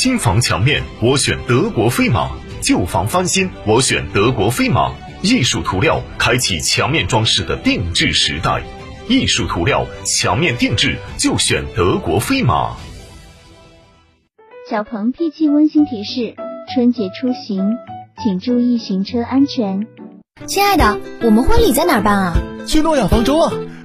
新房墙面，我选德国飞马；旧房翻新，我选德国飞马。艺术涂料开启墙面装饰的定制时代，艺术涂料墙面定制就选德国飞马。小鹏 P7 温馨提示：春节出行，请注意行车安全。亲爱的，我们婚礼在哪儿办啊？去诺亚方舟啊！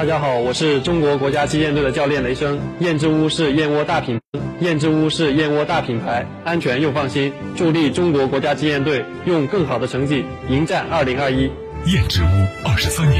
大家好，我是中国国家击剑队的教练雷声。燕之屋是燕窝大品，燕之屋是燕窝大品牌，安全又放心，助力中国国家击剑队用更好的成绩迎战二零二一。燕之屋二十三年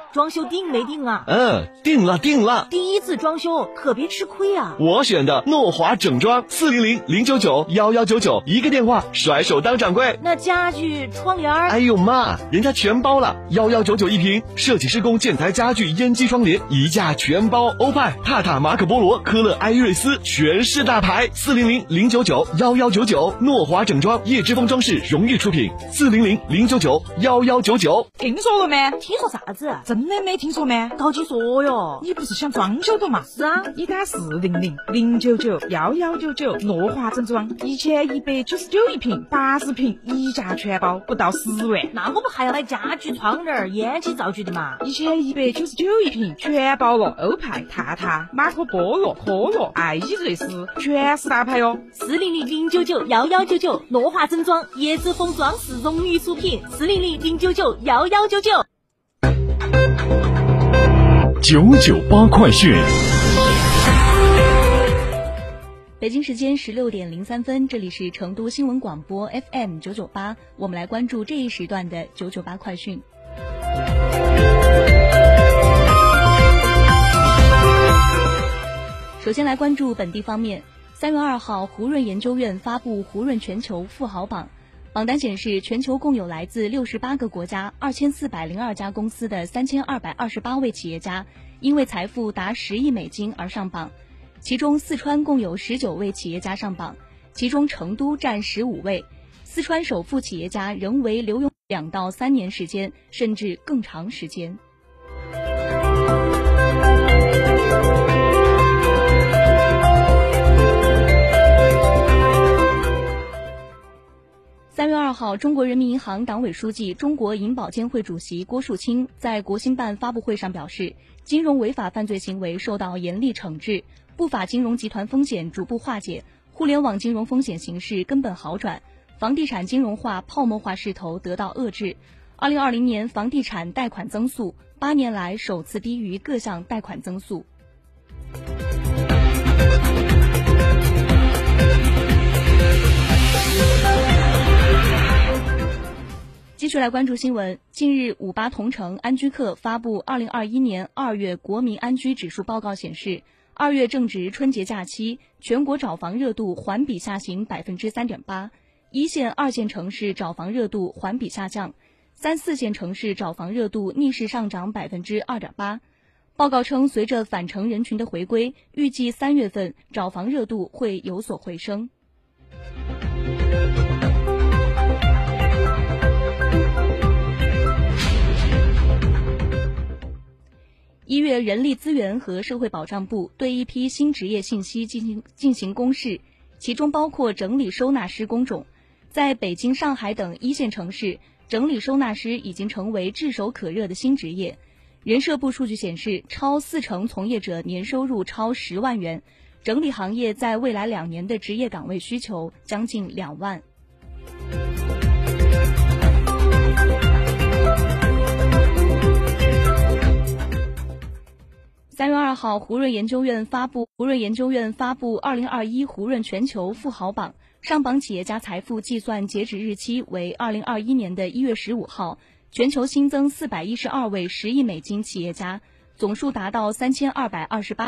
装修定没定啊？嗯，定了定了。第一次装修可别吃亏啊！我选的诺华整装，四零零零九九幺幺九九，一个电话，甩手当掌柜。那家具、窗帘哎呦妈，人家全包了，幺幺九九一平，设计施工、建材、家具、烟机、窗帘一价全包。欧派、帕塔、马可波罗、科勒、艾瑞斯，全是大牌。四零零零九九幺幺九九，诺华整装，叶之峰装饰荣誉出品。四零零零九九幺幺九九，听说了没？听说啥子？真的没听说吗？赶紧说哟！你不是想装修的嘛？是啊，你打四零零零九九幺幺九九，诺华整装，一千一百九十九一平，八十平一价全包，不到十万。那我们还要买家具、窗帘、烟机、灶具的嘛？一千一百九十九一平，全包了。欧派、塔塔、马可波罗、科罗、爱依瑞斯，全是大牌哟。四零零零九九幺幺九九，诺华整装，椰子风装饰荣誉出品。四零零零九九幺幺九九。九九八快讯。北京时间十六点零三分，这里是成都新闻广播 FM 九九八，我们来关注这一时段的九九八快讯。首先来关注本地方面，三月二号，胡润研究院发布胡润全球富豪榜。榜单显示，全球共有来自六十八个国家、二千四百零二家公司的三千二百二十八位企业家，因为财富达十亿美金而上榜。其中，四川共有十九位企业家上榜，其中成都占十五位。四川首富企业家仍为留用两到三年时间，甚至更长时间。中国人民银行党委书记、中国银保监会主席郭树清在国新办发布会上表示，金融违法犯罪行为受到严厉惩治，不法金融集团风险逐步化解，互联网金融风险形势根本好转，房地产金融化泡沫化势头得到遏制。二零二零年房地产贷款增速八年来首次低于各项贷款增速。续来关注新闻。近日，五八同城安居客发布二零二一年二月国民安居指数报告显示，二月正值春节假期，全国找房热度环比下行百分之三点八，一线、二线城市找房热度环比下降，三四线城市找房热度逆势上涨百分之二点八。报告称，随着返程人群的回归，预计三月份找房热度会有所回升。一月，人力资源和社会保障部对一批新职业信息进行进行公示，其中包括整理收纳师工种。在北京、上海等一线城市，整理收纳师已经成为炙手可热的新职业。人社部数据显示，超四成从业者年收入超十万元，整理行业在未来两年的职业岗位需求将近两万。三月二号，胡润研究院发布胡润研究院发布二零二一胡润全球富豪榜，上榜企业家财富计算截止日期为二零二一年的一月十五号，全球新增四百一十二位十亿美金企业家，总数达到三千二百二十八。